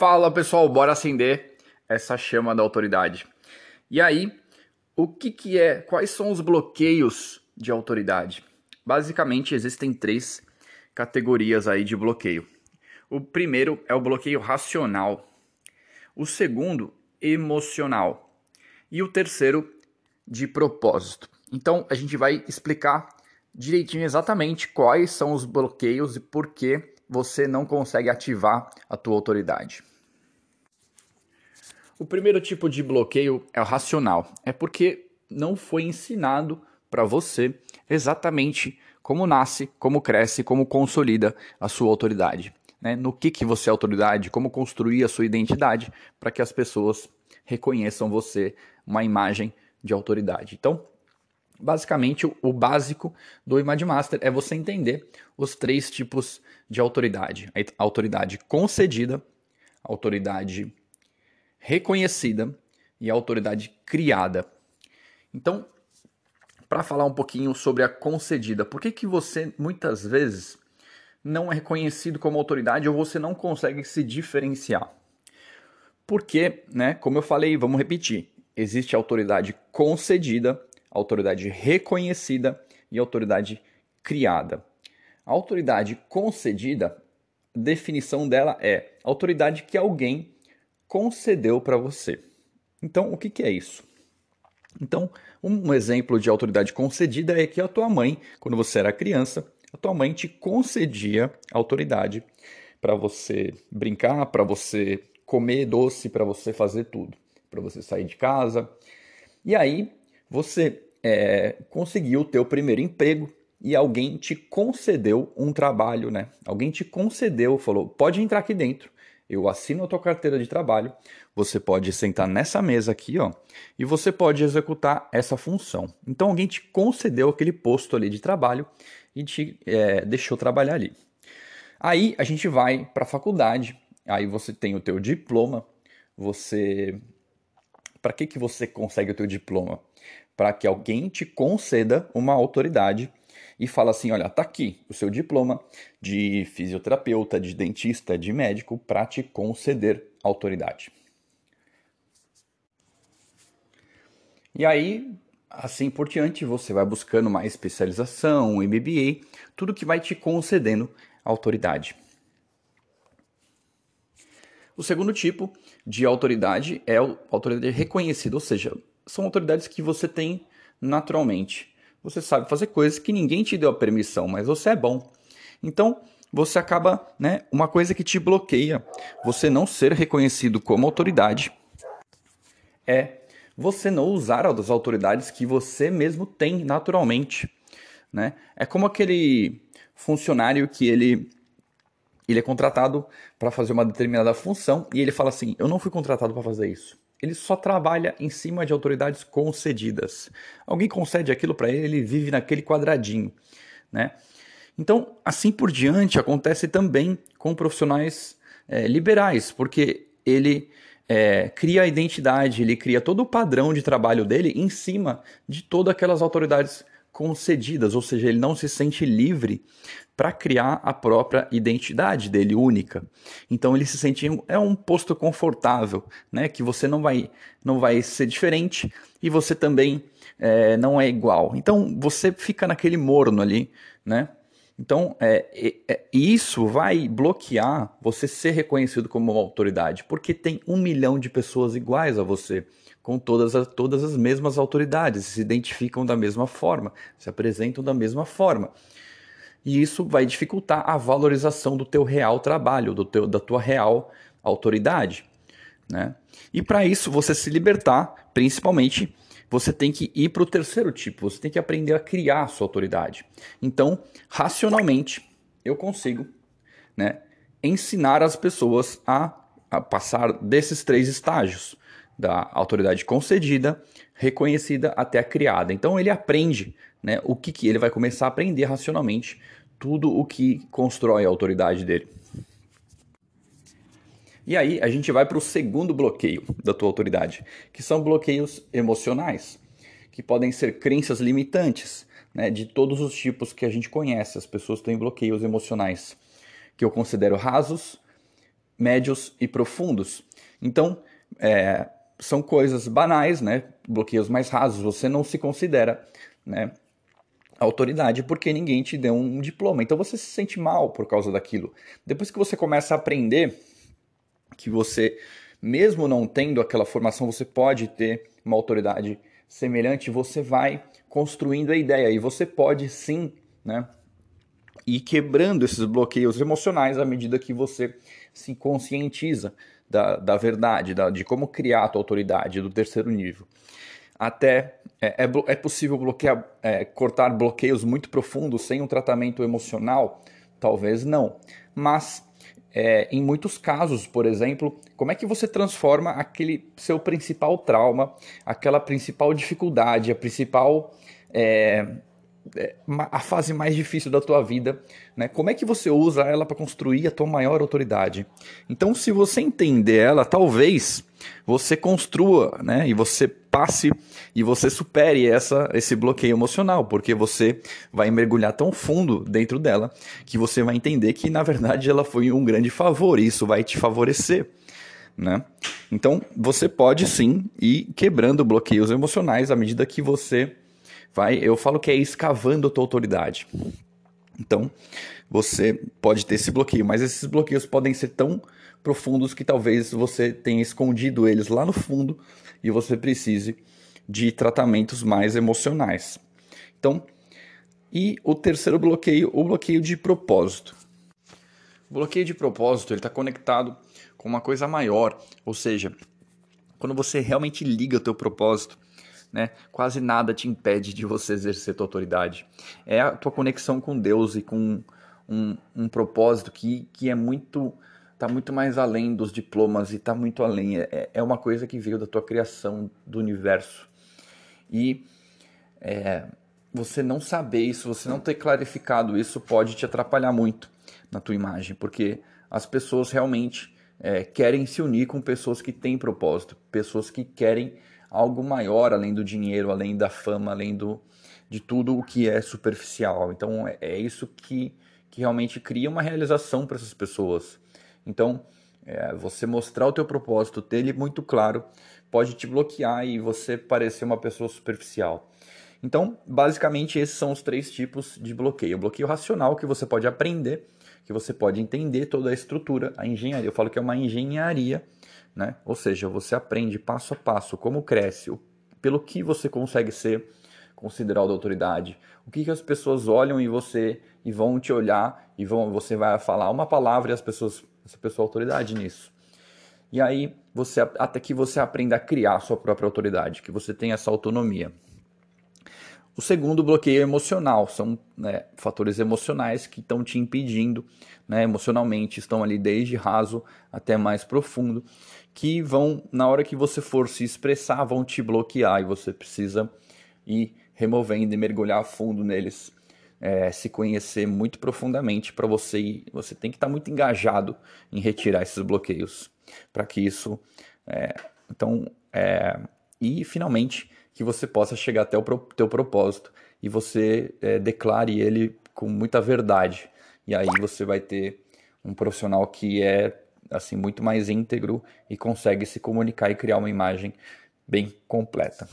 Fala pessoal, bora acender essa chama da autoridade. E aí, o que, que é? Quais são os bloqueios de autoridade? Basicamente, existem três categorias aí de bloqueio. O primeiro é o bloqueio racional, o segundo, emocional, e o terceiro, de propósito. Então, a gente vai explicar direitinho exatamente quais são os bloqueios e por que você não consegue ativar a tua autoridade. O primeiro tipo de bloqueio é o racional. É porque não foi ensinado para você exatamente como nasce, como cresce, como consolida a sua autoridade. Né? No que, que você é autoridade, como construir a sua identidade para que as pessoas reconheçam você uma imagem de autoridade. Então, basicamente, o básico do Image Master é você entender os três tipos de autoridade: a autoridade concedida, a autoridade reconhecida e a autoridade criada. Então, para falar um pouquinho sobre a concedida, por que, que você muitas vezes não é reconhecido como autoridade ou você não consegue se diferenciar? Porque, né, como eu falei, vamos repetir, existe autoridade concedida, autoridade reconhecida e autoridade criada. A autoridade concedida, a definição dela é autoridade que alguém concedeu para você. Então, o que, que é isso? Então, um exemplo de autoridade concedida é que a tua mãe, quando você era criança, a tua mãe te concedia autoridade para você brincar, para você comer doce, para você fazer tudo, para você sair de casa. E aí você é, conseguiu o teu primeiro emprego e alguém te concedeu um trabalho, né? Alguém te concedeu, falou, pode entrar aqui dentro eu assino a tua carteira de trabalho, você pode sentar nessa mesa aqui, ó, e você pode executar essa função. Então alguém te concedeu aquele posto ali de trabalho e te é, deixou trabalhar ali. Aí a gente vai para a faculdade, aí você tem o teu diploma, você... Para que, que você consegue o teu diploma? Para que alguém te conceda uma autoridade e fala assim: olha, tá aqui o seu diploma de fisioterapeuta, de dentista, de médico para te conceder autoridade. E aí, assim por diante, você vai buscando mais especialização, MBA, tudo que vai te concedendo autoridade. O segundo tipo de autoridade é a autoridade reconhecida, ou seja, são autoridades que você tem naturalmente. Você sabe fazer coisas que ninguém te deu a permissão, mas você é bom. Então, você acaba, né, uma coisa que te bloqueia, você não ser reconhecido como autoridade, é você não usar as autoridades que você mesmo tem naturalmente, né? É como aquele funcionário que ele ele é contratado para fazer uma determinada função e ele fala assim: "Eu não fui contratado para fazer isso ele só trabalha em cima de autoridades concedidas. Alguém concede aquilo para ele, ele vive naquele quadradinho, né? Então, assim por diante, acontece também com profissionais é, liberais, porque ele é, cria a identidade, ele cria todo o padrão de trabalho dele em cima de todas aquelas autoridades concedidas, ou seja, ele não se sente livre para criar a própria identidade dele única. Então ele se sente é um posto confortável, né? Que você não vai não vai ser diferente e você também é, não é igual. Então você fica naquele morno ali, né? Então é, é, isso vai bloquear você ser reconhecido como uma autoridade, porque tem um milhão de pessoas iguais a você com todas as, todas as mesmas autoridades, se identificam da mesma forma, se apresentam da mesma forma e isso vai dificultar a valorização do teu real trabalho, do teu, da tua real autoridade. Né? E para isso, você se libertar, principalmente, você tem que ir para o terceiro tipo, você tem que aprender a criar a sua autoridade. Então, racionalmente, eu consigo né, ensinar as pessoas a, a passar desses três estágios, da autoridade concedida, reconhecida até a criada. Então ele aprende né, o que, que ele vai começar a aprender racionalmente tudo o que constrói a autoridade dele. E aí a gente vai para o segundo bloqueio da tua autoridade, que são bloqueios emocionais, que podem ser crenças limitantes, né, de todos os tipos que a gente conhece. As pessoas têm bloqueios emocionais, que eu considero rasos, médios e profundos. Então, é, são coisas banais, né? Bloqueios mais rasos. Você não se considera, né? Autoridade porque ninguém te deu um diploma. Então você se sente mal por causa daquilo. Depois que você começa a aprender que você, mesmo não tendo aquela formação, você pode ter uma autoridade semelhante, você vai construindo a ideia e você pode sim, né? Ir quebrando esses bloqueios emocionais à medida que você se conscientiza da, da verdade, da, de como criar a tua autoridade do terceiro nível. Até é, é, é possível bloquear, é, cortar bloqueios muito profundos sem um tratamento emocional? Talvez não. Mas é, em muitos casos, por exemplo, como é que você transforma aquele seu principal trauma, aquela principal dificuldade, a principal é, a fase mais difícil da tua vida, né? Como é que você usa ela para construir a tua maior autoridade? Então, se você entender ela, talvez você construa, né? E você passe e você supere essa, esse bloqueio emocional, porque você vai mergulhar tão fundo dentro dela que você vai entender que na verdade ela foi um grande favor e isso vai te favorecer. Né? Então, você pode sim ir quebrando bloqueios emocionais à medida que você vai, eu falo que é escavando a tua autoridade. Então, você pode ter esse bloqueio, mas esses bloqueios podem ser tão profundos que talvez você tenha escondido eles lá no fundo e você precise de tratamentos mais emocionais. Então, e o terceiro bloqueio, o bloqueio de propósito. O bloqueio de propósito está conectado com uma coisa maior, ou seja, quando você realmente liga o teu propósito, né? Quase nada te impede de você exercer tua autoridade. É a tua conexão com Deus e com um, um propósito que, que é muito tá muito mais além dos diplomas e tá muito além. É, é uma coisa que veio da tua criação do universo. E é, você não saber isso, você não ter clarificado isso, pode te atrapalhar muito na tua imagem, porque as pessoas realmente é, querem se unir com pessoas que têm propósito, pessoas que querem algo maior além do dinheiro, além da fama, além do, de tudo o que é superficial. Então é, é isso que, que realmente cria uma realização para essas pessoas. Então é, você mostrar o teu propósito, ter ele muito claro, pode te bloquear e você parecer uma pessoa superficial. Então, basicamente, esses são os três tipos de bloqueio. O bloqueio racional, que você pode aprender, que você pode entender toda a estrutura, a engenharia. Eu falo que é uma engenharia né? Ou seja, você aprende passo a passo como cresce, pelo que você consegue ser considerado autoridade, o que, que as pessoas olham em você e vão te olhar e vão, você vai falar uma palavra e as pessoas, essa pessoa é autoridade nisso. E aí você até que você aprenda a criar a sua própria autoridade, que você tenha essa autonomia. O segundo bloqueio emocional, são né, fatores emocionais que estão te impedindo, né, emocionalmente, estão ali desde raso até mais profundo, que vão, na hora que você for se expressar, vão te bloquear e você precisa ir removendo e mergulhar fundo neles, é, se conhecer muito profundamente para você ir, você tem que estar tá muito engajado em retirar esses bloqueios para que isso, é, então, é, e finalmente que você possa chegar até o pro, teu propósito e você é, declare ele com muita verdade. E aí você vai ter um profissional que é assim muito mais íntegro e consegue se comunicar e criar uma imagem bem completa.